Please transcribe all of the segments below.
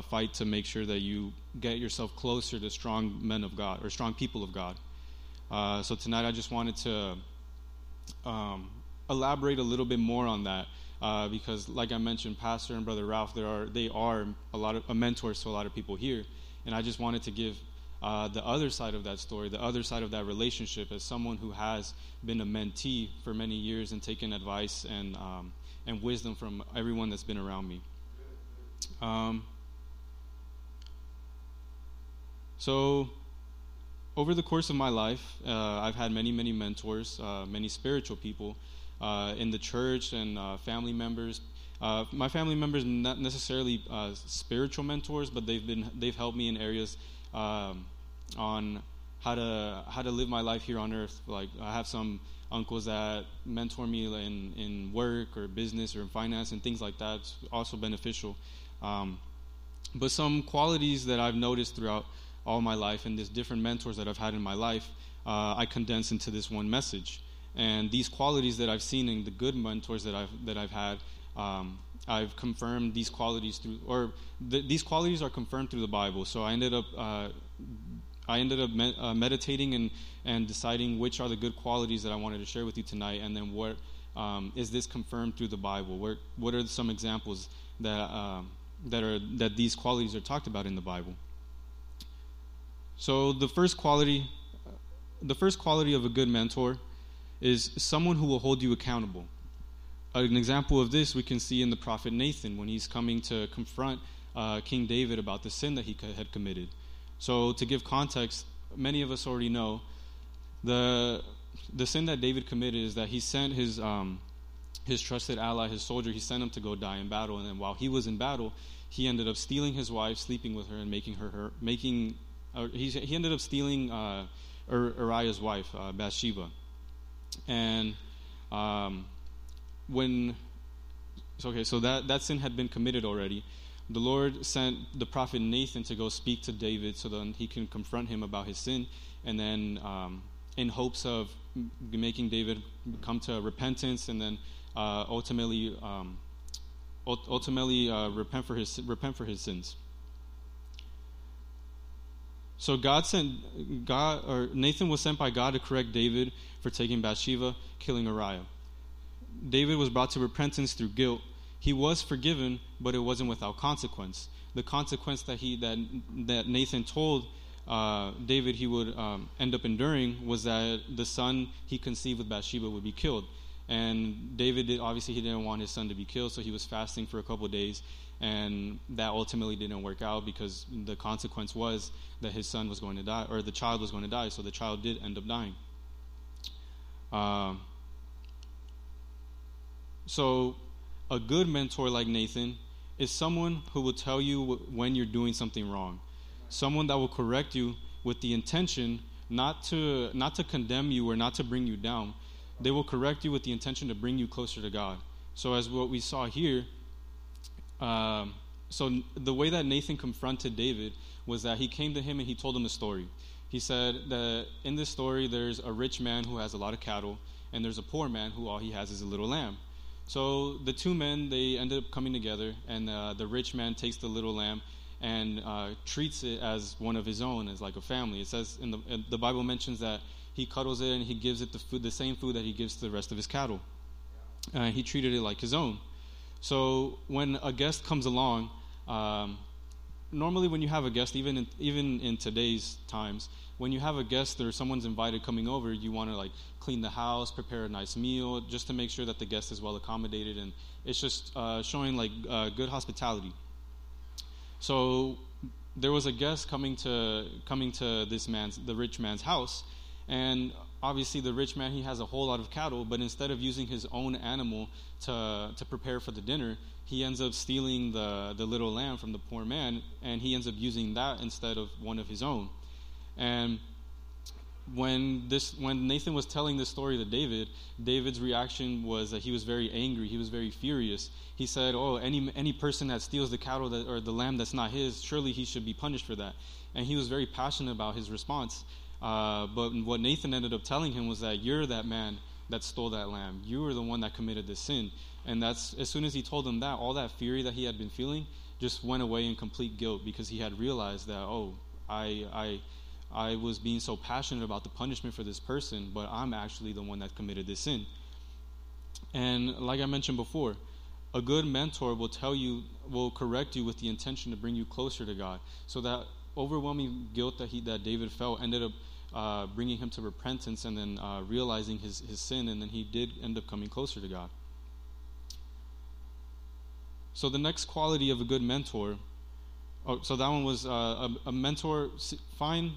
uh, fight to make sure that you get yourself closer to strong men of God or strong people of God. Uh, so tonight I just wanted to um, elaborate a little bit more on that uh, because, like I mentioned, Pastor and Brother Ralph, there are they are a lot of mentors to a lot of people here, and I just wanted to give uh, the other side of that story, the other side of that relationship, as someone who has been a mentee for many years and taken advice and um, and wisdom from everyone that's been around me. Um, so, over the course of my life, uh, I've had many, many mentors, uh, many spiritual people uh, in the church and uh, family members. Uh, my family members not necessarily spiritual mentors, but they've been they've helped me in areas um, on how to how to live my life here on earth. Like I have some uncles that mentor me in in work or business or in finance and things like that. It's also beneficial. Um, but some qualities that I've noticed throughout all my life and these different mentors that I've had in my life, uh, I condense into this one message. And these qualities that I've seen in the good mentors that I've that I've had, um, I've confirmed these qualities through, or th- these qualities are confirmed through the Bible. So I ended up, uh, I ended up uh, meditating and and deciding which are the good qualities that I wanted to share with you tonight, and then what um, is this confirmed through the Bible? Where, what are some examples that um, that are that these qualities are talked about in the Bible? So the first quality, the first quality of a good mentor is someone who will hold you accountable. An example of this we can see in the prophet Nathan when he's coming to confront uh, King David about the sin that he had committed. So, to give context, many of us already know the the sin that David committed is that he sent his um, his trusted ally, his soldier, he sent him to go die in battle, and then while he was in battle, he ended up stealing his wife, sleeping with her, and making her her making. Uh, he he ended up stealing uh, Uriah's wife, uh, Bathsheba. And um, when, okay, so that, that sin had been committed already. The Lord sent the prophet Nathan to go speak to David so that he can confront him about his sin. And then, um, in hopes of making David come to repentance and then uh, ultimately, um, ultimately uh, repent, for his, repent for his sins. So God sent God or Nathan was sent by God to correct David for taking Bathsheba, killing Uriah. David was brought to repentance through guilt. He was forgiven, but it wasn't without consequence. The consequence that he that that Nathan told uh, David he would um, end up enduring was that the son he conceived with Bathsheba would be killed. And David did, obviously he didn't want his son to be killed, so he was fasting for a couple days and that ultimately didn't work out because the consequence was that his son was going to die, or the child was going to die. So the child did end up dying. Uh, so, a good mentor like Nathan is someone who will tell you when you're doing something wrong, someone that will correct you with the intention not to not to condemn you or not to bring you down. They will correct you with the intention to bring you closer to God. So, as what we saw here um, so the way that Nathan confronted David was that he came to him and he told him a story. He said that in this story, there's a rich man who has a lot of cattle, and there's a poor man who all he has is a little lamb. So the two men they ended up coming together, and uh, the rich man takes the little lamb and uh, treats it as one of his own, as like a family. It says in the in the Bible mentions that he cuddles it and he gives it the food, the same food that he gives to the rest of his cattle. Uh, he treated it like his own. So when a guest comes along, um, normally when you have a guest, even in, even in today's times, when you have a guest or someone's invited coming over, you want to like clean the house, prepare a nice meal, just to make sure that the guest is well accommodated, and it's just uh, showing like uh, good hospitality. So there was a guest coming to coming to this man's the rich man's house, and obviously the rich man he has a whole lot of cattle but instead of using his own animal to, to prepare for the dinner he ends up stealing the, the little lamb from the poor man and he ends up using that instead of one of his own. And when this when nathan was telling this story to david david's reaction was that he was very angry. He was very furious. He said oh any any person that steals the cattle that, or the lamb that's not his surely he should be punished for that. And he was very passionate about his response uh, but what Nathan ended up telling him was that you're that man that stole that lamb. You were the one that committed this sin. And that's as soon as he told him that, all that fury that he had been feeling, just went away in complete guilt because he had realized that, oh, I, I, I was being so passionate about the punishment for this person, but I'm actually the one that committed this sin. And like I mentioned before, a good mentor will tell you, will correct you with the intention to bring you closer to God. So that overwhelming guilt that he that David felt ended up uh, bringing him to repentance and then uh, realizing his, his sin, and then he did end up coming closer to God. So the next quality of a good mentor, oh, so that one was uh, a, a mentor. Find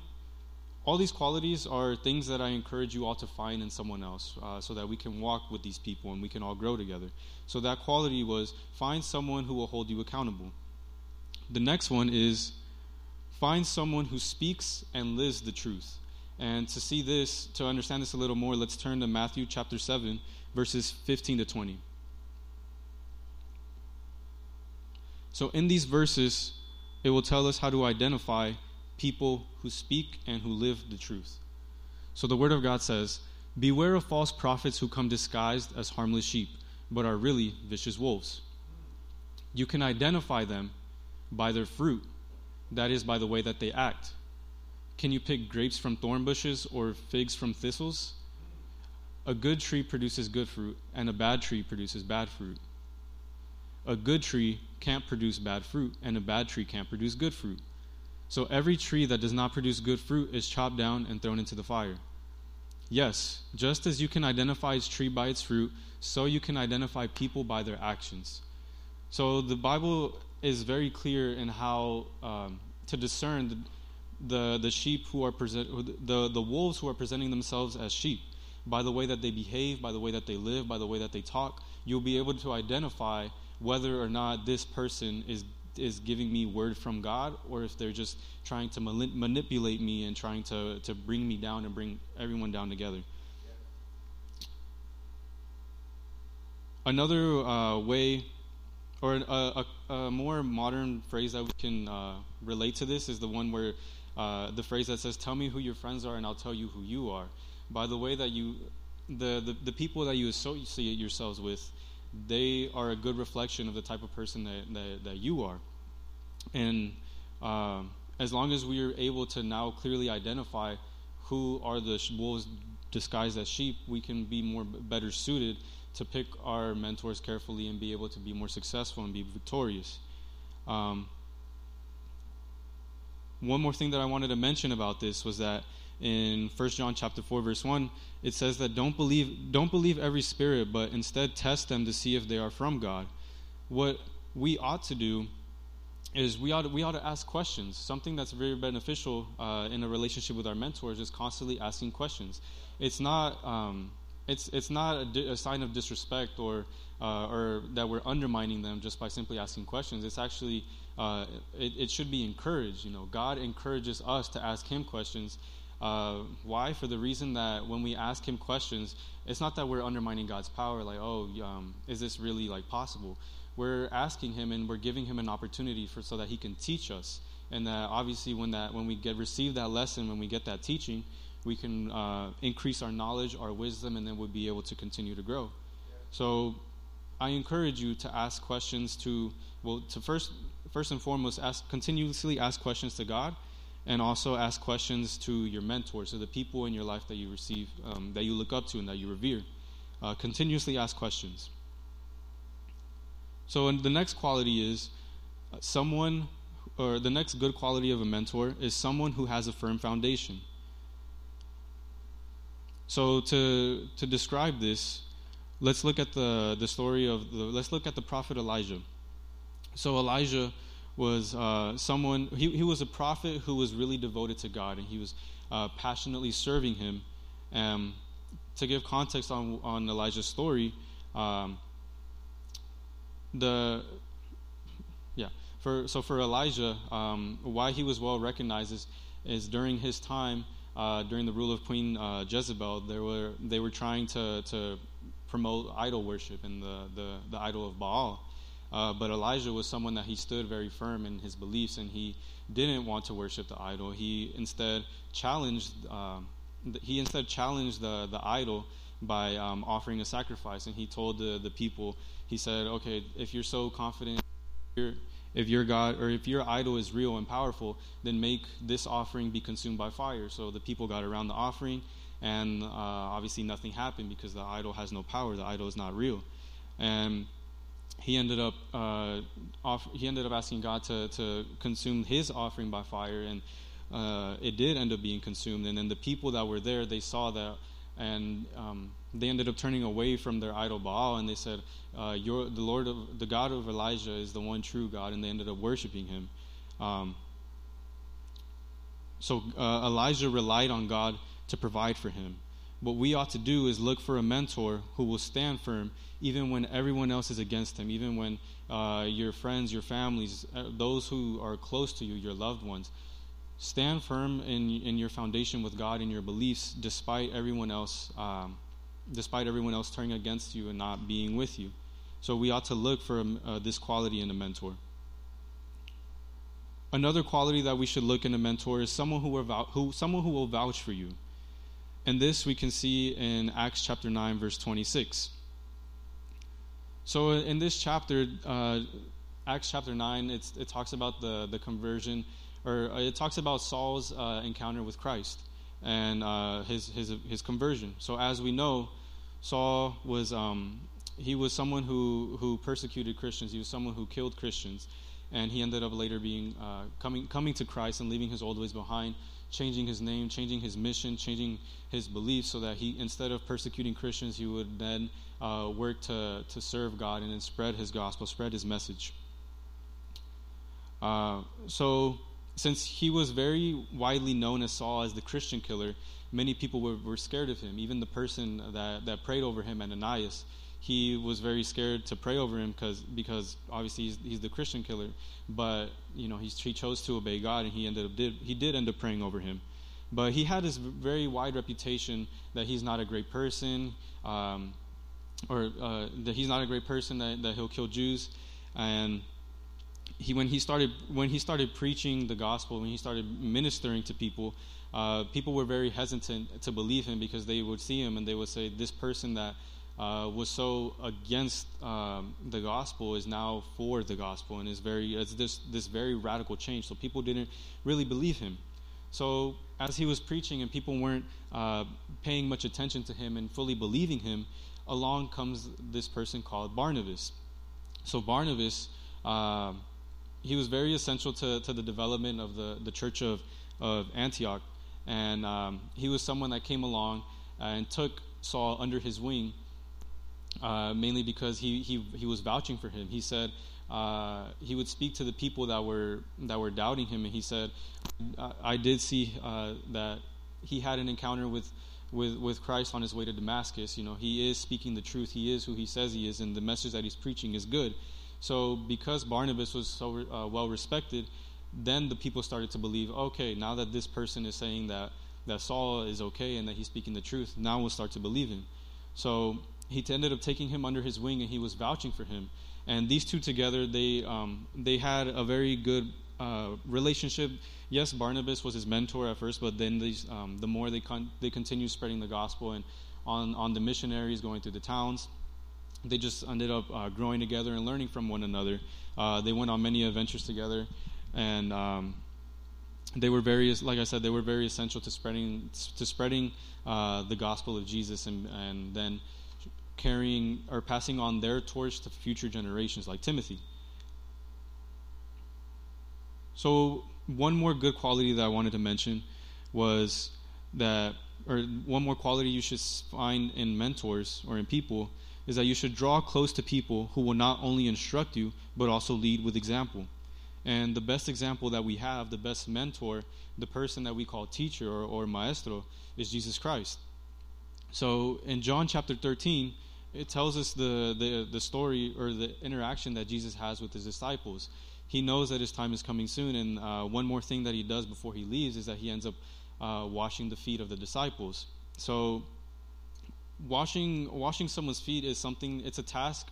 all these qualities are things that I encourage you all to find in someone else, uh, so that we can walk with these people and we can all grow together. So that quality was find someone who will hold you accountable. The next one is find someone who speaks and lives the truth. And to see this, to understand this a little more, let's turn to Matthew chapter 7, verses 15 to 20. So, in these verses, it will tell us how to identify people who speak and who live the truth. So, the Word of God says, Beware of false prophets who come disguised as harmless sheep, but are really vicious wolves. You can identify them by their fruit, that is, by the way that they act. Can you pick grapes from thorn bushes or figs from thistles? A good tree produces good fruit, and a bad tree produces bad fruit. A good tree can't produce bad fruit, and a bad tree can't produce good fruit. So every tree that does not produce good fruit is chopped down and thrown into the fire. Yes, just as you can identify its tree by its fruit, so you can identify people by their actions. So the Bible is very clear in how um, to discern the, the, the sheep who are present, the, the wolves who are presenting themselves as sheep. By the way that they behave, by the way that they live, by the way that they talk, you'll be able to identify whether or not this person is is giving me word from God or if they're just trying to manipulate me and trying to, to bring me down and bring everyone down together. Another uh, way, or a, a, a, more modern phrase that we can uh, relate to this is the one where uh, the phrase that says, Tell me who your friends are and I'll tell you who you are. By the way that you, the, the, the people that you associate yourselves with, they are a good reflection of the type of person that, that, that you are. And uh, as long as we are able to now clearly identify who are the wolves disguised as sheep, we can be more better suited to pick our mentors carefully and be able to be more successful and be victorious. Um, one more thing that I wanted to mention about this was that in 1 John chapter 4 verse 1 it says that don't believe don't believe every spirit but instead test them to see if they are from God. What we ought to do is we ought to, we ought to ask questions. Something that's very beneficial uh, in a relationship with our mentors is constantly asking questions. It's not um, it's it's not a, di- a, sign of disrespect or uh, or that we're undermining them just by simply asking questions. It's actually uh, it, it, should be encouraged. You know, God encourages us to ask Him questions. Uh, why? For the reason that when we ask Him questions, it's not that we're undermining God's power. Like, oh, um, is this really like possible? We're asking Him and we're giving Him an opportunity for so that He can teach us. And that obviously, when that when we get receive that lesson, when we get that teaching, we can uh, increase our knowledge, our wisdom, and then we'll be able to continue to grow. So, I encourage you to ask questions to well to first first and foremost ask continuously ask questions to God, and also ask questions to your mentors, to the people in your life that you receive, um, that you look up to, and that you revere. Uh, continuously ask questions. So, the next quality is uh, someone, or the next good quality of a mentor is someone who has a firm foundation. So, to to describe this, let's look at the the story of the let's look at the prophet Elijah. So Elijah was uh, someone he, he was a prophet who was really devoted to God and he was uh, passionately serving him. Um, to give context on on Elijah's story, um, the yeah for so for Elijah, um, why he was well recognized is is during his time. Uh, during the rule of Queen uh, Jezebel, they were they were trying to, to promote idol worship and the, the, the idol of Baal. Uh, but Elijah was someone that he stood very firm in his beliefs, and he didn't want to worship the idol. He instead challenged. Um, he instead challenged the the idol by um, offering a sacrifice, and he told the the people. He said, "Okay, if you're so confident if your God or if your idol is real and powerful, then make this offering be consumed by fire. So the people got around the offering, and uh, obviously nothing happened because the idol has no power. The idol is not real, and he ended up uh, off, he ended up asking God to to consume his offering by fire, and uh, it did end up being consumed. And then the people that were there, they saw that, and um, they ended up turning away from their idol Baal, and they said, uh, "Your the Lord of the God of Elijah is the one true God," and they ended up worshiping him. Um, so uh, Elijah relied on God to provide for him. What we ought to do is look for a mentor who will stand firm, even when everyone else is against him, even when uh, your friends, your families, uh, those who are close to you, your loved ones. Stand firm in in your foundation with God and your beliefs, despite everyone else. Um, despite everyone else turning against you and not being with you. So we ought to look for um, uh, this quality in a mentor. Another quality that we should look in a mentor is someone who, who, someone who will vouch for you. And this we can see in Acts chapter 9, verse 26. So in this chapter, uh, Acts chapter 9, it talks about the, the conversion, or uh, it talks about Saul's uh, encounter with Christ and uh, his, his, his conversion. So as we know, Saul was um, he was someone who, who persecuted Christians. He was someone who killed Christians, and he ended up later being uh, coming coming to Christ and leaving his old ways behind, changing his name, changing his mission, changing his beliefs, so that he instead of persecuting Christians, he would then uh, work to to serve God and then spread his gospel, spread his message. Uh, so since he was very widely known as Saul as the Christian killer, many people were, were scared of him. Even the person that, that prayed over him, Ananias, he was very scared to pray over him because because obviously he's, he's the Christian killer. But you know he chose to obey God, and he ended up did he did end up praying over him. But he had this very wide reputation that he's not a great person, um, or uh, that he's not a great person, that, that he'll kill Jews, and he when he started when he started preaching the gospel, when he started ministering to people, uh, people were very hesitant to believe him because they would see him and they would say, "This person that uh, was so against um, the gospel is now for the gospel and is very it's this this very radical change." So people didn't really believe him. So as he was preaching and people weren't uh, paying much attention to him and fully believing him, along comes this person called Barnabas. So Barnabas. Uh, he was very essential to, to the development of the, the church of, of Antioch. And um, he was someone that came along and took Saul under his wing, uh, mainly because he, he, he was vouching for him. He said uh, he would speak to the people that were, that were doubting him, and he said, I, I did see uh, that he had an encounter with, with, with Christ on his way to Damascus. You know, he is speaking the truth, he is who he says he is, and the message that he's preaching is good. So, because Barnabas was so uh, well respected, then the people started to believe okay, now that this person is saying that, that Saul is okay and that he's speaking the truth, now we'll start to believe him. So, he ended up taking him under his wing and he was vouching for him. And these two together, they, um, they had a very good uh, relationship. Yes, Barnabas was his mentor at first, but then these, um, the more they, con- they continued spreading the gospel and on, on the missionaries going through the towns, they just ended up uh, growing together and learning from one another. Uh, they went on many adventures together, and um, they were very, like I said, they were very essential to spreading to spreading uh, the gospel of Jesus, and and then carrying or passing on their torch to future generations, like Timothy. So one more good quality that I wanted to mention was that, or one more quality you should find in mentors or in people is that you should draw close to people who will not only instruct you, but also lead with example. And the best example that we have, the best mentor, the person that we call teacher or, or maestro, is Jesus Christ. So in John chapter 13, it tells us the, the, the story or the interaction that Jesus has with his disciples. He knows that his time is coming soon, and uh, one more thing that he does before he leaves is that he ends up uh, washing the feet of the disciples. So washing washing someone's feet is something it's a task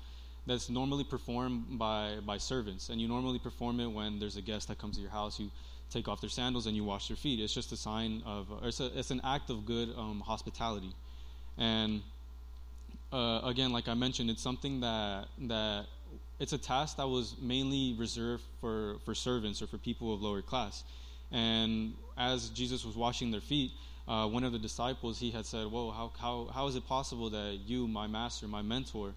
that's normally performed by by servants and you normally perform it when there's a guest that comes to your house you take off their sandals and you wash their feet it's just a sign of it's, a, it's an act of good um, hospitality and uh, again like i mentioned it's something that that it's a task that was mainly reserved for, for servants or for people of lower class. And as Jesus was washing their feet, uh, one of the disciples he had said, "Whoa, how, how, how is it possible that you, my master, my mentor,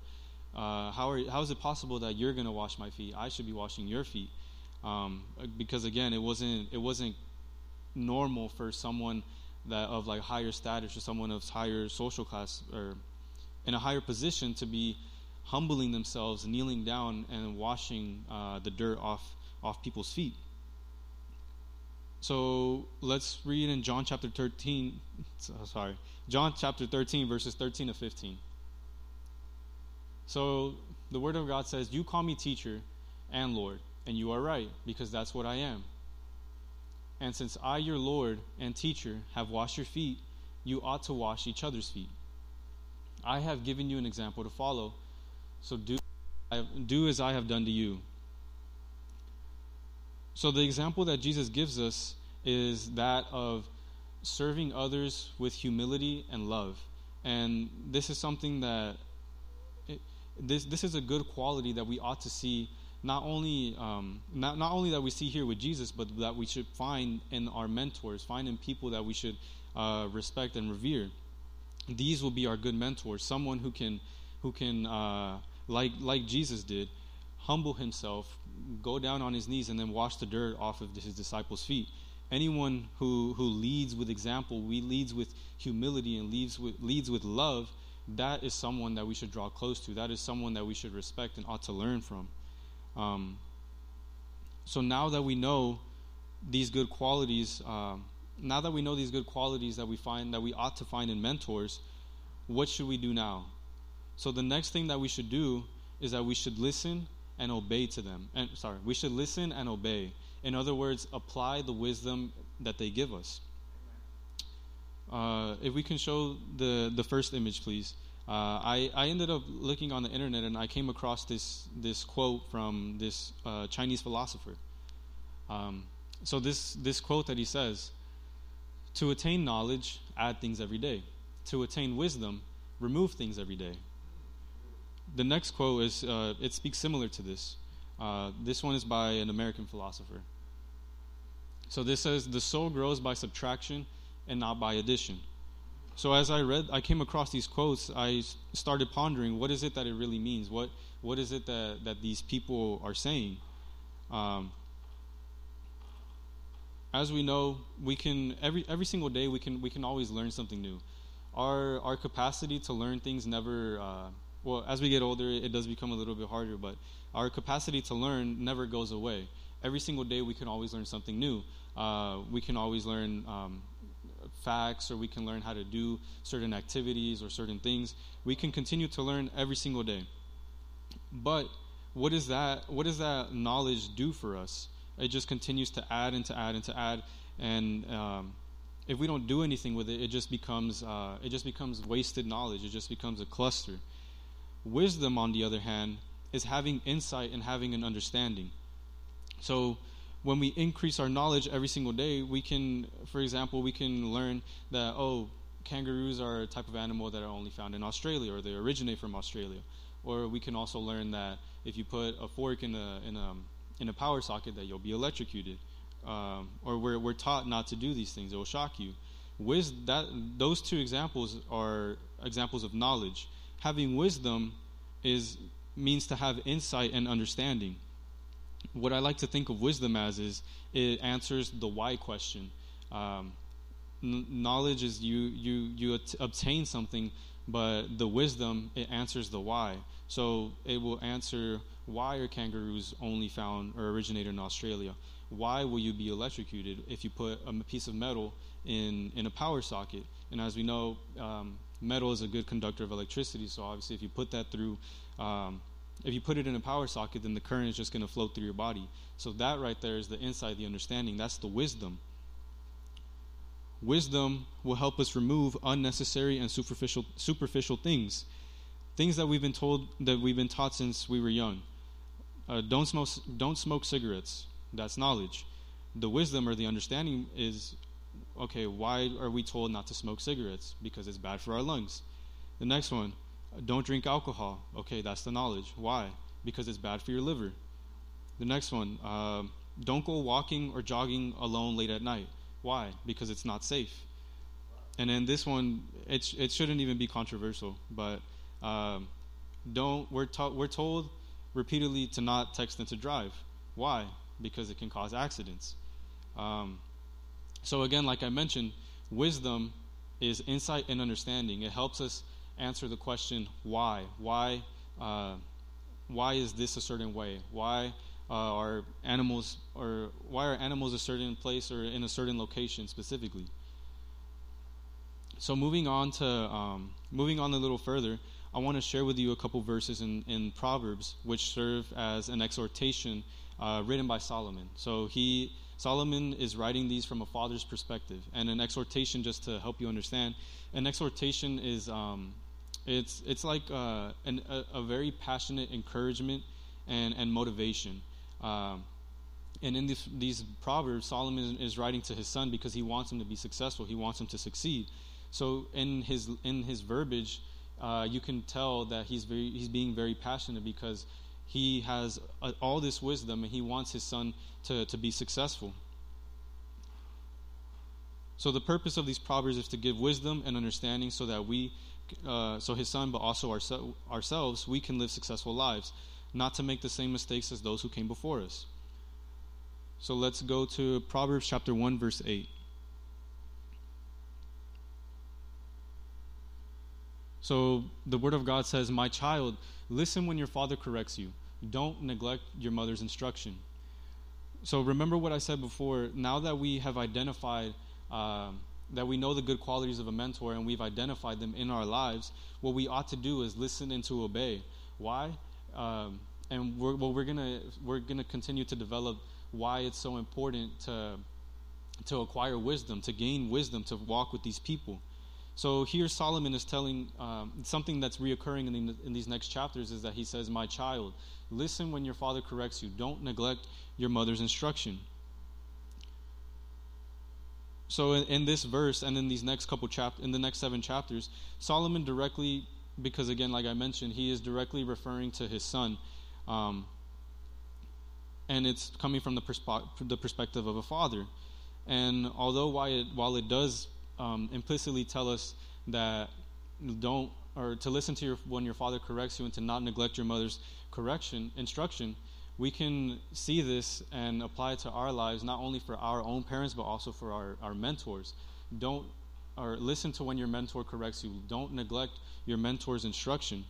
uh, how, are, how is it possible that you're going to wash my feet? I should be washing your feet." Um, because again, it wasn't it wasn't normal for someone that of like higher status or someone of higher social class or in a higher position to be humbling themselves, kneeling down, and washing uh, the dirt off off people's feet. So let's read in John chapter 13. Sorry, John chapter 13, verses 13 to 15. So the Word of God says, You call me teacher and Lord, and you are right, because that's what I am. And since I, your Lord and teacher, have washed your feet, you ought to wash each other's feet. I have given you an example to follow, so do, do as I have done to you. So, the example that Jesus gives us is that of serving others with humility and love. And this is something that, it, this, this is a good quality that we ought to see not only um, not, not only that we see here with Jesus, but that we should find in our mentors, find in people that we should uh, respect and revere. These will be our good mentors, someone who can who can uh, like like Jesus did, humble himself, go down on his knees, and then wash the dirt off of his disciples' feet. Anyone who who leads with example, we leads with humility and leads with leads with love. That is someone that we should draw close to. That is someone that we should respect and ought to learn from. Um, so now that we know these good qualities, uh, now that we know these good qualities that we find that we ought to find in mentors, what should we do now? So the next thing that we should do is that we should listen and obey to them. And sorry, we should listen and obey. In other words, apply the wisdom that they give us. Uh, if we can show the the first image, please. Uh, I, I ended up looking on the internet and I came across this, this quote from this uh, Chinese philosopher. Um, so, this, this quote that he says To attain knowledge, add things every day. To attain wisdom, remove things every day. The next quote is uh, it speaks similar to this. Uh, this one is by an American philosopher. So, this says The soul grows by subtraction and not by addition. So as I read, I came across these quotes. I started pondering, what is it that it really means? What what is it that that these people are saying? Um, as we know, we can every every single day we can we can always learn something new. Our our capacity to learn things never. Uh, well, as we get older, it does become a little bit harder, but our capacity to learn never goes away. Every single day, we can always learn something new. Uh, we can always learn um, facts or we can learn how to do certain activities or certain things. We can continue to learn every single day. But what is that what does that knowledge do for us? It just continues to add and to add and to add and um, if we don't do anything with it, it just becomes uh, it just becomes wasted knowledge. It just becomes a cluster. Wisdom, on the other hand, is having insight and having an understanding. So when we increase our knowledge every single day, we can, for example, we can learn that, oh, kangaroos are a type of animal that are only found in Australia or they originate from Australia. Or we can also learn that if you put a fork in a, in a, in a power socket, that you'll be electrocuted. Um, or we're, we're taught not to do these things, it will shock you. Wis- that, those two examples are examples of knowledge. Having wisdom is means to have insight and understanding what I like to think of wisdom as is it answers the why question. Um, n- knowledge is you you you at- obtain something, but the wisdom it answers the why. So it will answer why are kangaroos only found or originated in Australia? Why will you be electrocuted if you put a piece of metal in in a power socket? And as we know, um, metal is a good conductor of electricity. So obviously, if you put that through um, if you put it in a power socket, then the current is just going to flow through your body. So that right there is the insight, the understanding. That's the wisdom. Wisdom will help us remove unnecessary and superficial superficial things, things that we've been told that we've been taught since we were young. Uh, don't smoke. Don't smoke cigarettes. That's knowledge. The wisdom or the understanding is, okay. Why are we told not to smoke cigarettes? Because it's bad for our lungs. The next one, don't drink alcohol. Okay, that's the knowledge. Why? because it's bad for your liver. The next one, uh, don't go walking or jogging alone late at night. Why? Because it's not safe. And then this one, it, it shouldn't even be controversial, but um, don't we're, to, we're told repeatedly to not text and to drive. Why? Because it can cause accidents. Um, so again, like I mentioned, wisdom is insight and understanding. It helps us answer the question why. Why? Uh, why is this a certain way? Why uh, are animals or why are animals a certain place or in a certain location specifically? So moving on to um, moving on a little further, I want to share with you a couple verses in, in Proverbs which serve as an exhortation uh, written by Solomon. So he Solomon is writing these from a father's perspective, and an exhortation just to help you understand. An exhortation is um, it's it's like uh, an, a, a, very passionate encouragement and and motivation. Um, and in this, these proverbs, Solomon is writing to his son because he wants him to be successful. He wants him to succeed. So in his in his verbiage, uh, you can tell that he's very he's being very passionate because he has uh, all this wisdom and he wants his son to, to be successful. So the purpose of these proverbs is to give wisdom and understanding so that we, uh, so his son, but also our, ourselves, we can live successful lives, not to make the same mistakes as those who came before us. So let's go to Proverbs chapter 1, verse 8. So the word of God says, My child, listen when your father corrects you. Don't neglect your mother's instruction. So remember what I said before. Now that we have identified, uh, that we know the good qualities of a mentor and we've identified them in our lives, what we ought to do is listen and to obey. Why? Um, and we're, well, we're gonna we're gonna continue to develop why it's so important to to acquire wisdom, to gain wisdom, to walk with these people. So here Solomon is telling um, something that's reoccurring in, the, in these next chapters is that he says, "My child, listen when your father corrects you. Don't neglect your mother's instruction." So in, in this verse and in these next couple chap in the next seven chapters, Solomon directly, because again, like I mentioned, he is directly referring to his son, um, and it's coming from the, the perspective of a father. And although while it, while it does um, implicitly tell us that don't or to listen to your when your father corrects you and to not neglect your mother's correction instruction we can see this and apply it to our lives not only for our own parents but also for our, our mentors. Don't or listen to when your mentor corrects you. Don't neglect your mentor's instruction.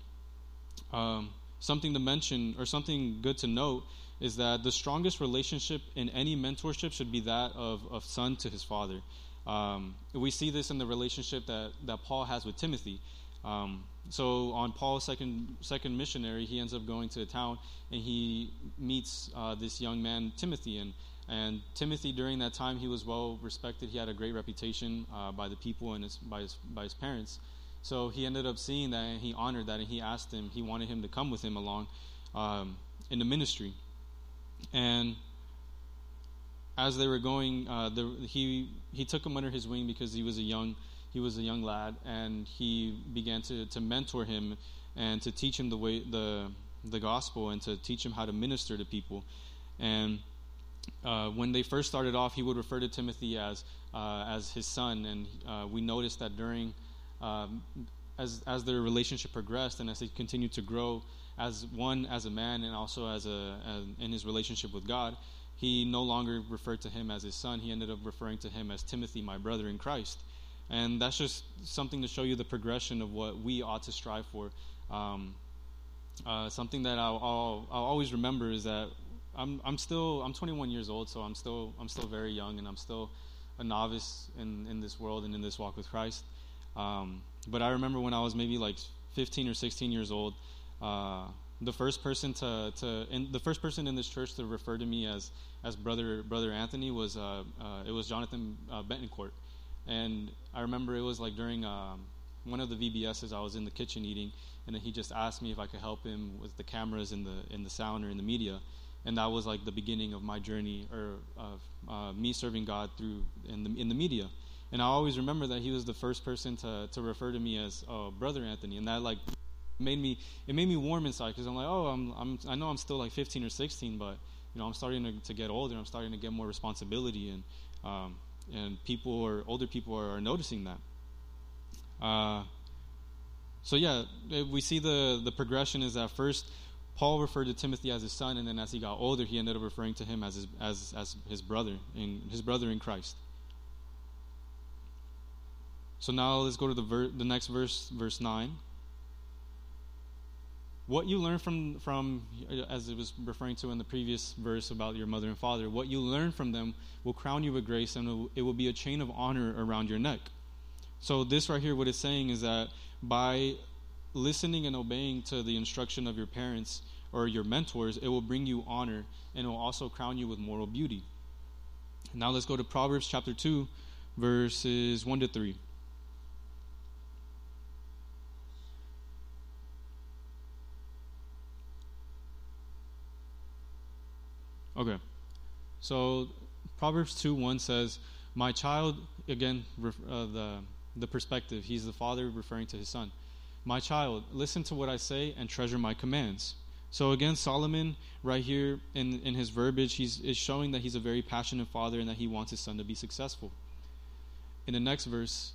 Um, something to mention or something good to note is that the strongest relationship in any mentorship should be that of, of son to his father. Um, we see this in the relationship that, that Paul has with Timothy. Um, so on Paul's second second missionary, he ends up going to a town and he meets uh, this young man Timothy, and and Timothy during that time he was well respected. He had a great reputation uh, by the people and his, by his by his parents. So he ended up seeing that and he honored that and he asked him. He wanted him to come with him along um, in the ministry, and as they were going, uh, the, he he took him under his wing because he was a young he was a young lad, and he began to, to mentor him and to teach him the way the the gospel and to teach him how to minister to people. And uh, when they first started off, he would refer to Timothy as uh, as his son, and uh, we noticed that during um, as as their relationship progressed and as they continued to grow as one as a man and also as a as in his relationship with God, he no longer referred to him as his son. He ended up referring to him as Timothy, my brother in Christ. And that's just something to show you the progression of what we ought to strive for. Um, uh, something that I'll, I'll, I'll, always remember is that I'm, I'm still I'm 21 years old, so I'm still I'm still very young, and I'm still a novice in, in this world and in this walk with Christ. Um, but I remember when I was maybe like 15 or 16 years old, uh, the first person to to the first person in this church to refer to me as as brother brother Anthony was uh, uh, it was Jonathan uh, Bentoncourt, and I remember it was like during um, one of the VBSs I was in the kitchen eating, and then he just asked me if I could help him with the cameras in the in the sound or in the media, and that was like the beginning of my journey or of uh, me serving God through in the in the media. And I always remember that he was the first person to, to refer to me as uh, brother Anthony, and that like made me it made me warm inside because I'm like, oh, I'm, I'm I know I'm still like 15 or 16, but you know I'm starting to, to get older. I'm starting to get more responsibility, and um, and people or older people are, are noticing that. Uh, so yeah, we see the the progression is that first Paul referred to Timothy as his son, and then as he got older, he ended up referring to him as his as as his brother in his brother in Christ. So now let's go to the ver- the next verse, verse nine. What you learn from from uh, as it was referring to in the previous verse about your mother and father, what you learn from them will crown you with grace, and it will be a chain of honor around your neck. So this right here, what it's saying is that by listening and obeying to the instruction of your parents or your mentors, it will bring you honor and it will also crown you with moral beauty. Now let's go to Proverbs chapter 2, verses 1 to 3. Okay. So Proverbs 2 1 says, My child, again, uh, the, the perspective, he's the father referring to his son. My child, listen to what I say and treasure my commands. So again, Solomon, right here in, in his verbiage, he's is showing that he's a very passionate father and that he wants his son to be successful. In the next verse,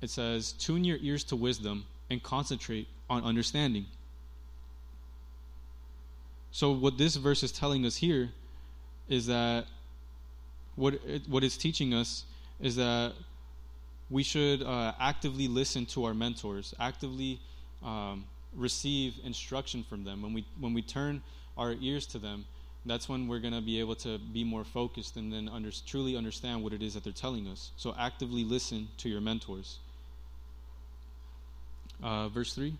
it says, Tune your ears to wisdom and concentrate on understanding. So, what this verse is telling us here is that what it, what it's teaching us is that we should uh, actively listen to our mentors, actively um, receive instruction from them. When we when we turn our ears to them, that's when we're going to be able to be more focused and then under, truly understand what it is that they're telling us. So actively listen to your mentors. Uh, verse 3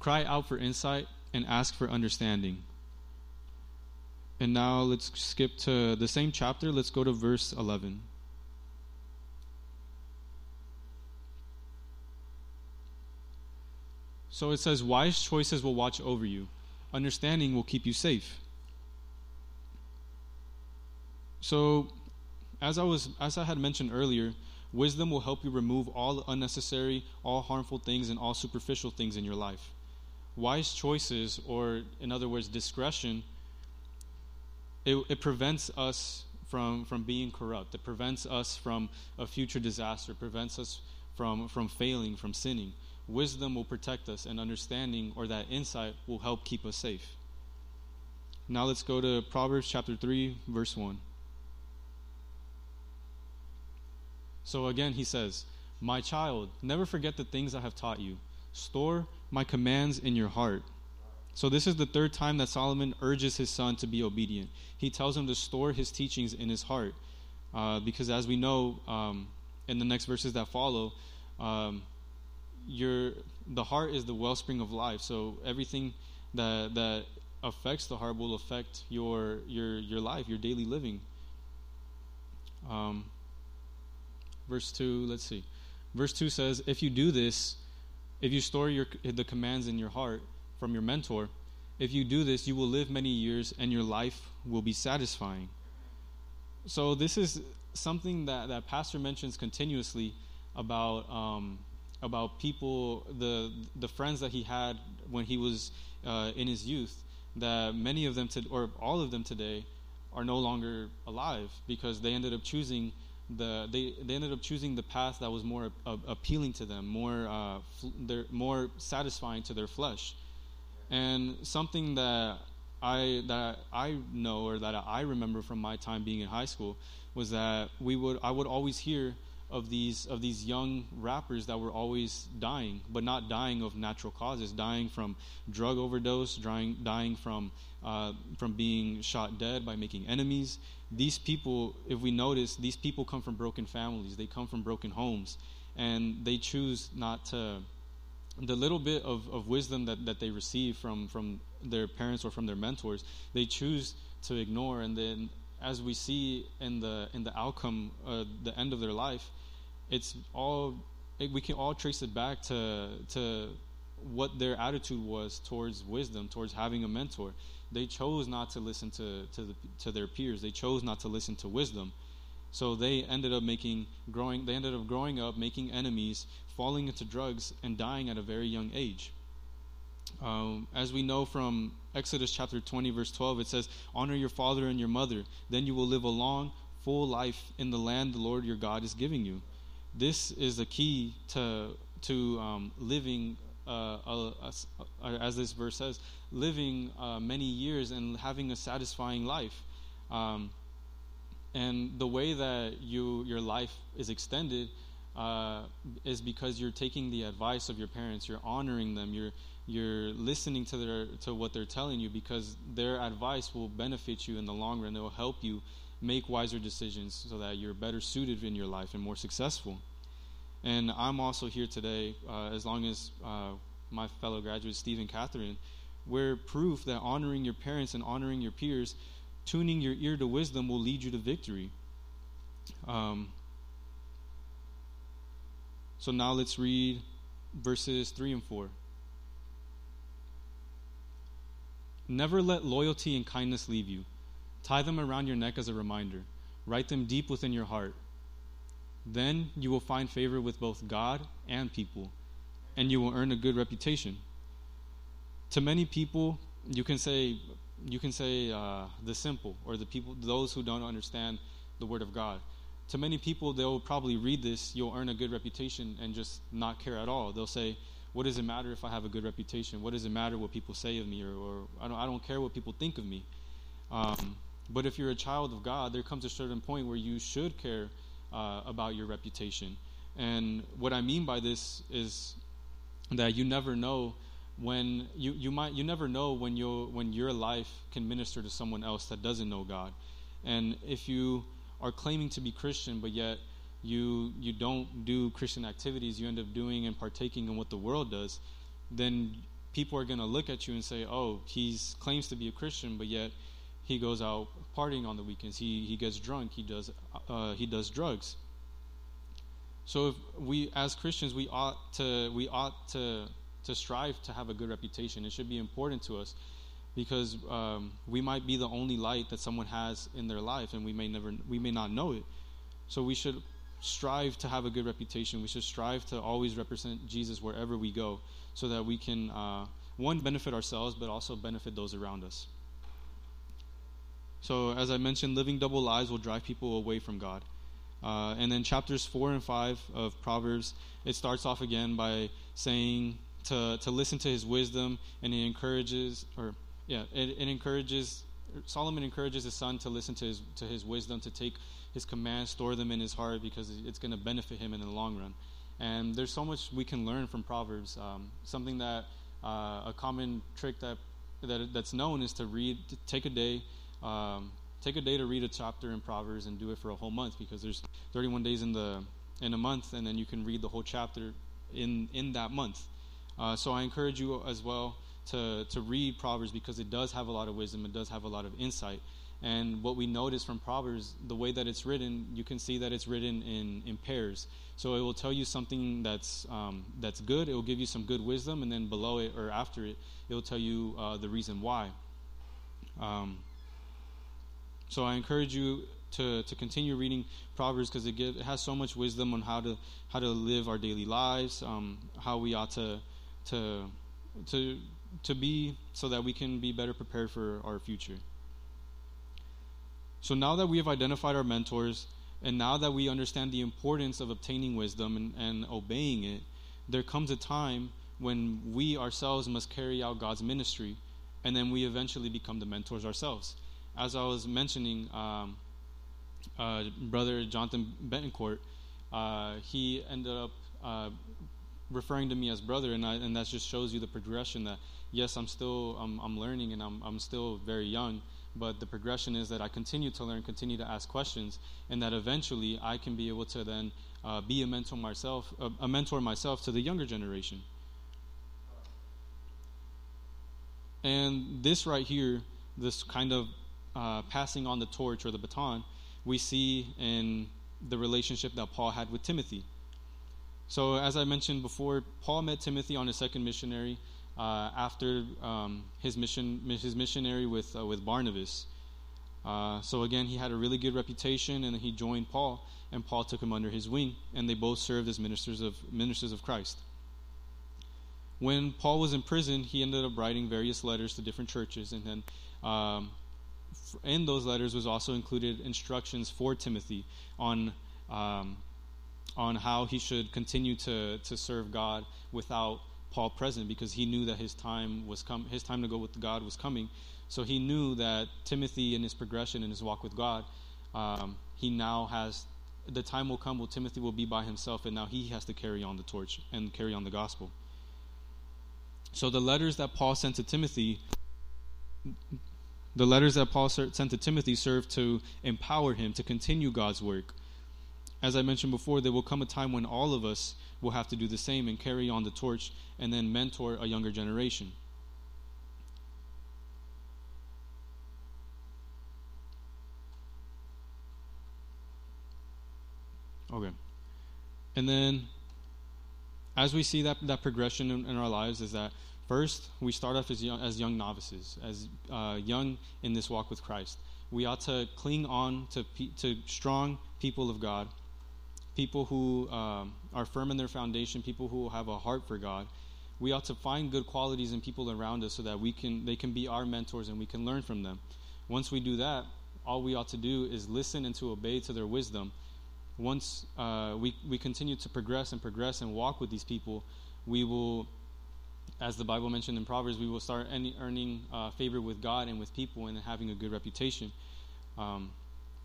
Cry out for insight and ask for understanding. And now let's skip to the same chapter. Let's go to verse 11. So it says, Wise choices will watch over you, understanding will keep you safe. So, as I was as I had mentioned earlier, wisdom will help you remove all unnecessary, all harmful things and all superficial things in your life. Wise choices, or in other words, discretion, it, it prevents us from, from being corrupt. It prevents us from a future disaster, it prevents us from, from failing, from sinning. Wisdom will protect us, and understanding or that insight will help keep us safe. Now let's go to Proverbs chapter 3, verse 1. So again, he says, My child, never forget the things I have taught you. Store my commands in your heart. So, this is the third time that Solomon urges his son to be obedient. He tells him to store his teachings in his heart. Uh, because, as we know um, in the next verses that follow, um, your, the heart is the wellspring of life. So, everything that, that affects the heart will affect your, your, your life, your daily living. Um, verse 2, let's see. Verse 2 says, If you do this, if you store your, the commands in your heart, from your mentor, if you do this, you will live many years and your life will be satisfying. So, this is something that, that Pastor mentions continuously about, um, about people, the, the friends that he had when he was uh, in his youth, that many of them, to, or all of them today, are no longer alive because they ended up choosing the they, they ended up choosing the path that was more appealing to them, more uh, fl- more satisfying to their flesh. And something that I that I know or that I remember from my time being in high school was that we would I would always hear of these of these young rappers that were always dying, but not dying of natural causes, dying from drug overdose, dying dying from uh, from being shot dead by making enemies. These people, if we notice, these people come from broken families. They come from broken homes, and they choose not to the little bit of, of wisdom that, that they receive from, from their parents or from their mentors, they choose to ignore. And then, as we see in the in the outcome, uh, the end of their life, it's all it, we can all trace it back to to what their attitude was towards wisdom, towards having a mentor. They chose not to listen to to, the, to their peers. They chose not to listen to wisdom. So they ended up making growing. They ended up growing up making enemies, falling into drugs, and dying at a very young age. Um, as we know from Exodus chapter 20, verse 12, it says, Honor your father and your mother, then you will live a long, full life in the land the Lord your God is giving you. This is the key to, to um, living, uh, as this verse says, living uh, many years and having a satisfying life. Um, and the way that you your life is extended uh, is because you're taking the advice of your parents. You're honoring them. You're you're listening to their to what they're telling you because their advice will benefit you in the long run. It will help you make wiser decisions so that you're better suited in your life and more successful. And I'm also here today, uh, as long as uh, my fellow graduates, Steve and Catherine, we're proof that honoring your parents and honoring your peers tuning your ear to wisdom will lead you to victory. Um, so now let's read verses 3 and 4. Never let loyalty and kindness leave you. Tie them around your neck as a reminder. Write them deep within your heart. Then you will find favor with both God and people, and you will earn a good reputation. To many people, you can say, you can say uh, the simple or the people those who don't understand the word of god to many people they'll probably read this you'll earn a good reputation and just not care at all. They'll say what does it matter if i have a good reputation? What does it matter what people say of me or, or I, don't, I don't care what people think of me. Um, but if you're a child of god there comes a certain point where you should care uh, about your reputation. And what i mean by this is that you never know when you, you might you never know when you when your life can minister to someone else that doesn't know God. And if you are claiming to be Christian but yet you you don't do Christian activities, you end up doing and partaking in what the world does, then people are going to look at you and say, "Oh, he's claims to be a Christian, but yet he goes out partying on the weekends. He he gets drunk. He does uh, he does drugs." So if we as Christians we ought to we ought to to strive to have a good reputation. It should be important to us because um, we might be the only light that someone has in their life, and we may never, we may not know it. So we should strive to have a good reputation. We should strive to always represent Jesus wherever we go, so that we can uh, one benefit ourselves, but also benefit those around us. So, as I mentioned, living double lives will drive people away from God. Uh, and then chapters four and five of Proverbs, it starts off again by saying to, to listen to his wisdom, and he encourages, or yeah, it, it encourages, Solomon encourages his son to listen to his, to his wisdom, to take his commands, store them in his heart, because it's going to benefit him in the long run. And there's so much we can learn from Proverbs. Um, something that uh, a common trick that, that that's known is to read, to take a day, um, take a day to read a chapter in Proverbs and do it for a whole month because there's 31 days in the in a month, and then you can read the whole chapter in in that month. Uh, so I encourage you as well to, to read Proverbs because it does have a lot of wisdom, it does have a lot of insight. And what we notice from Proverbs, the way that it's written, you can see that it's written in, in pairs. So it will tell you something that's um, that's good. It will give you some good wisdom, and then below it or after it, it will tell you uh, the reason why. Um, so I encourage you to, to continue reading Proverbs because it, it has so much wisdom on how to how to live our daily lives, um, how we ought to to to to be so that we can be better prepared for our future. So now that we have identified our mentors and now that we understand the importance of obtaining wisdom and, and obeying it, there comes a time when we ourselves must carry out God's ministry and then we eventually become the mentors ourselves. As I was mentioning, um, uh, Brother Jonathan Betancourt, uh, he ended up uh, referring to me as brother, and I, and that just shows you the progression. That yes, I'm still I'm, I'm learning, and I'm I'm still very young, but the progression is that I continue to learn, continue to ask questions, and that eventually I can be able to then uh, be a mentor myself, a, a mentor myself to the younger generation. And this right here, this kind of uh, passing on the torch or the baton, we see in the relationship that Paul had with Timothy. So, as I mentioned before, Paul met Timothy on his second missionary uh, after um, his mission, his missionary with uh, with Barnabas. Uh, so again, he had a really good reputation, and he joined Paul, and Paul took him under his wing, and they both served as ministers of ministers of Christ. when Paul was in prison, he ended up writing various letters to different churches, and then um, in those letters was also included instructions for Timothy on um, on how he should continue to to serve God without Paul present, because he knew that his time was come his time to go with God was coming. So he knew that Timothy, in his progression in his walk with God, um, he now has the time will come where Timothy will be by himself, and now he has to carry on the torch and carry on the gospel. So the letters that Paul sent to Timothy, the letters that Paul sent to Timothy served to empower him to continue God's work. As I mentioned before, there will come a time when all of us will have to do the same and carry on the torch and then mentor a younger generation. Okay. And then as we see that, that progression in, in, our lives is that first we start off as young, as young novices, as uh, young in this walk with Christ. We ought to cling on to, to strong people of God, people who um, are firm in their foundation, people who have a heart for God. We ought to find good qualities in people around us so that we can they can be our mentors and we can learn from them. Once we do that, all we ought to do is listen and to obey to their wisdom once uh, we, we continue to progress and progress and walk with these people, we will, as the Bible mentioned in Proverbs, we will start any, earning uh, favor with God and with people and having a good reputation. Um,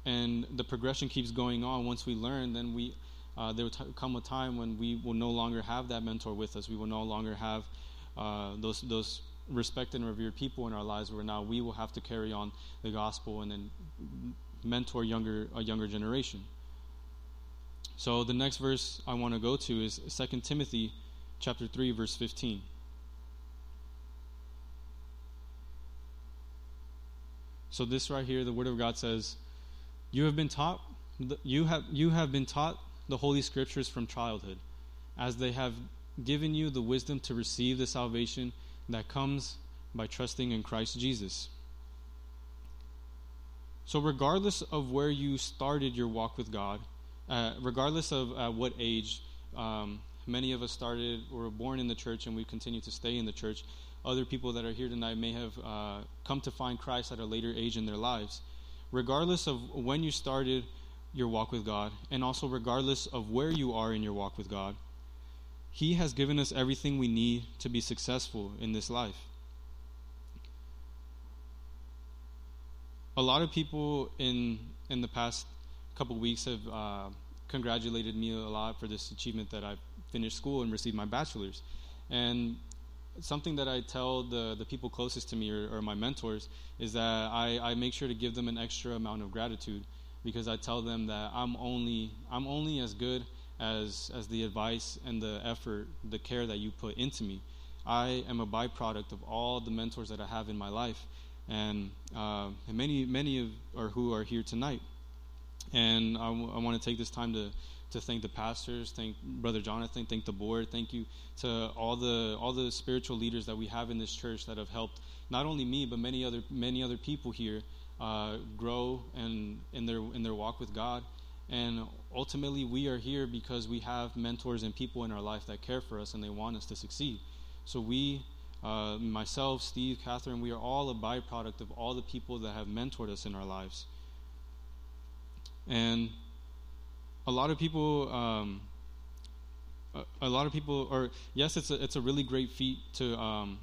and the progression keeps going on. Once we learn, then we uh, there will t- come a time when we will no longer have that mentor with us. We will no longer have uh, those those respected and revered people in our lives. Where now we will have to carry on the gospel and then mentor younger a younger generation. So the next verse I want to go to is 2 Timothy chapter 3 verse 15. So this right here the word of God says, "You have been taught you have you have been taught the holy scriptures from childhood, as they have given you the wisdom to receive the salvation that comes by trusting in Christ Jesus." So regardless of where you started your walk with God, uh, regardless of uh, what age, um, many of us started or were born in the church and we continue to stay in the church. Other people that are here tonight may have uh, come to find Christ at a later age in their lives. Regardless of when you started your walk with God, and also regardless of where you are in your walk with God, He has given us everything we need to be successful in this life. A lot of people in in the past couple weeks have uh, congratulated me a lot for this achievement that I finished school and received my bachelor's. And something that I tell the, the people closest to me or, or my mentors is that I, I make sure to give them an extra amount of gratitude because I tell them that I'm only I'm only as good as as the advice and the effort, the care that you put into me. I am a byproduct of all the mentors that I have in my life, and, uh, and many many of or who are here tonight. And I, w- I want to take this time to, to thank the pastors, thank Brother Jonathan, thank the board, thank you to all the all the spiritual leaders that we have in this church that have helped not only me but many other many other people here uh, grow and in their in their walk with God. And ultimately, we are here because we have mentors and people in our life that care for us and they want us to succeed. So we, uh, myself, Steve, Catherine, we are all a byproduct of all the people that have mentored us in our lives. And a lot of people, um, a, a, lot of people, or yes, it's a it's a really great feat to um,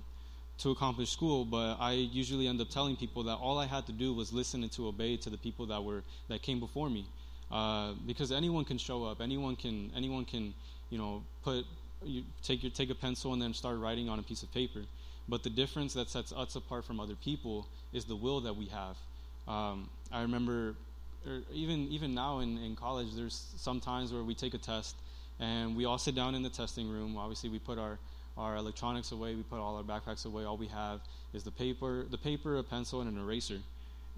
to accomplish school, but I usually end up telling people that all I had to do was listen and to obey to the people that were that came before me, uh, because anyone can show up, anyone can anyone can you know put you take your take a pencil and then start writing on a piece of paper. But the difference that sets us apart from other people is the will that we have. Um, I remember or even even now in, in college, there's some times where we take a test and we all sit down in the testing room. Obviously, we put our our electronics away, we put all our backpacks away. All we have is the paper, the paper, a pencil, and an eraser.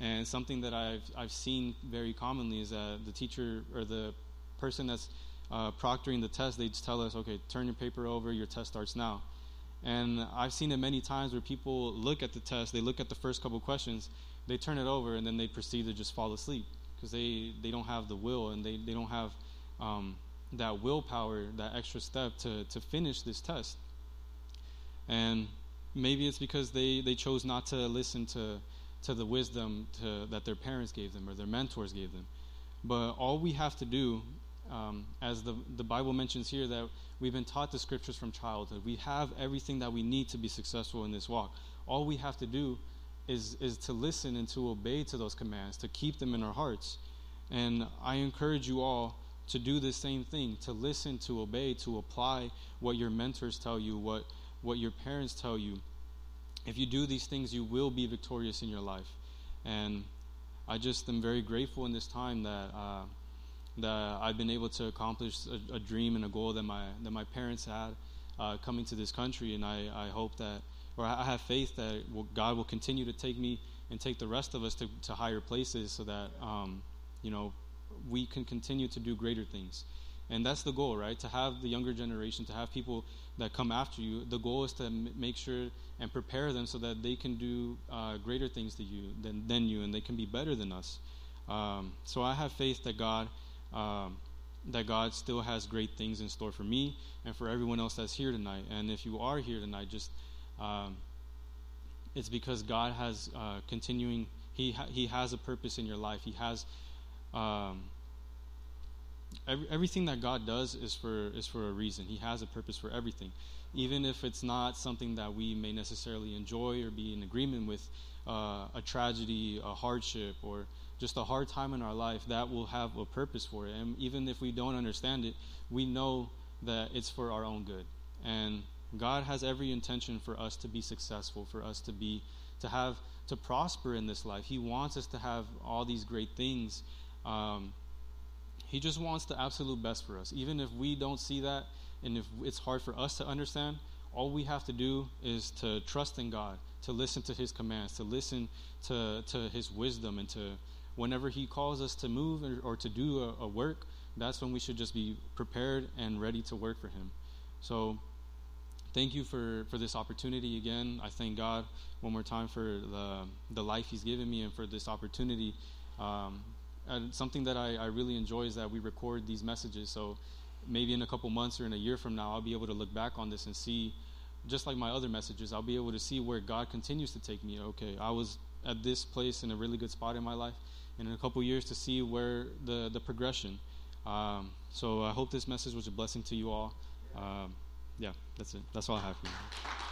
And something that I've I've seen very commonly is that the teacher or the person that's uh, proctoring the test, they just tell us, okay, turn your paper over, your test starts now. And I've seen it many times where people look at the test, they look at the first couple questions, they turn it over, and then they proceed to just fall asleep because they, they don't have the will and they, they don't have um, that willpower, that extra step to, to finish this test. and maybe it's because they, they chose not to listen to to the wisdom to, that their parents gave them or their mentors gave them. But all we have to do, um, as the, the Bible mentions here, that we've been taught the scriptures from childhood. We have everything that we need to be successful in this walk. All we have to do is, is to listen and to obey to those commands, to keep them in our hearts. And I encourage you all to do the same thing, to listen, to obey, to apply what your mentors tell you, what, what your parents tell you if you do these things, you will be victorious in your life. And I just am very grateful in this time that uh, that I've been able to accomplish a, a, dream and a goal that my that my parents had uh, coming to this country. And I, I hope that, or I have faith that God will continue to take me and take the rest of us to, to higher places, so that um, you know we can continue to do greater things. And that's the goal, right? To have the younger generation, to have people that come after you. The goal is to m- make sure and prepare them so that they can do uh, greater things to you than, than you, and they can be better than us. Um, so I have faith that God, um, that God still has great things in store for me and for everyone else that's here tonight. And if you are here tonight, just um, it's because God has uh, continuing. He ha- He has a purpose in your life. He has um, every, everything that God does is for is for a reason. He has a purpose for everything, even if it's not something that we may necessarily enjoy or be in agreement with. Uh, a tragedy, a hardship, or just a hard time in our life, that will have a purpose for it. And even if we don't understand it, we know that it's for our own good. And God has every intention for us to be successful, for us to be to have to prosper in this life. He wants us to have all these great things. Um, he just wants the absolute best for us. Even if we don't see that and if it's hard for us to understand, all we have to do is to trust in God, to listen to His commands, to listen to, to His wisdom, and to whenever He calls us to move or, or to do a, a work, that's when we should just be prepared and ready to work for Him. So, thank you for, for this opportunity again. I thank God one more time for the, the life He's given me and for this opportunity. Um, and something that I, I really enjoy is that we record these messages. So maybe in a couple months or in a year from now, I'll be able to look back on this and see, just like my other messages, I'll be able to see where God continues to take me. Okay, I was at this place in a really good spot in my life, and in a couple years to see where the the progression. Um, so I hope this message was a blessing to you all. Um, yeah, that's it. That's all I have for you.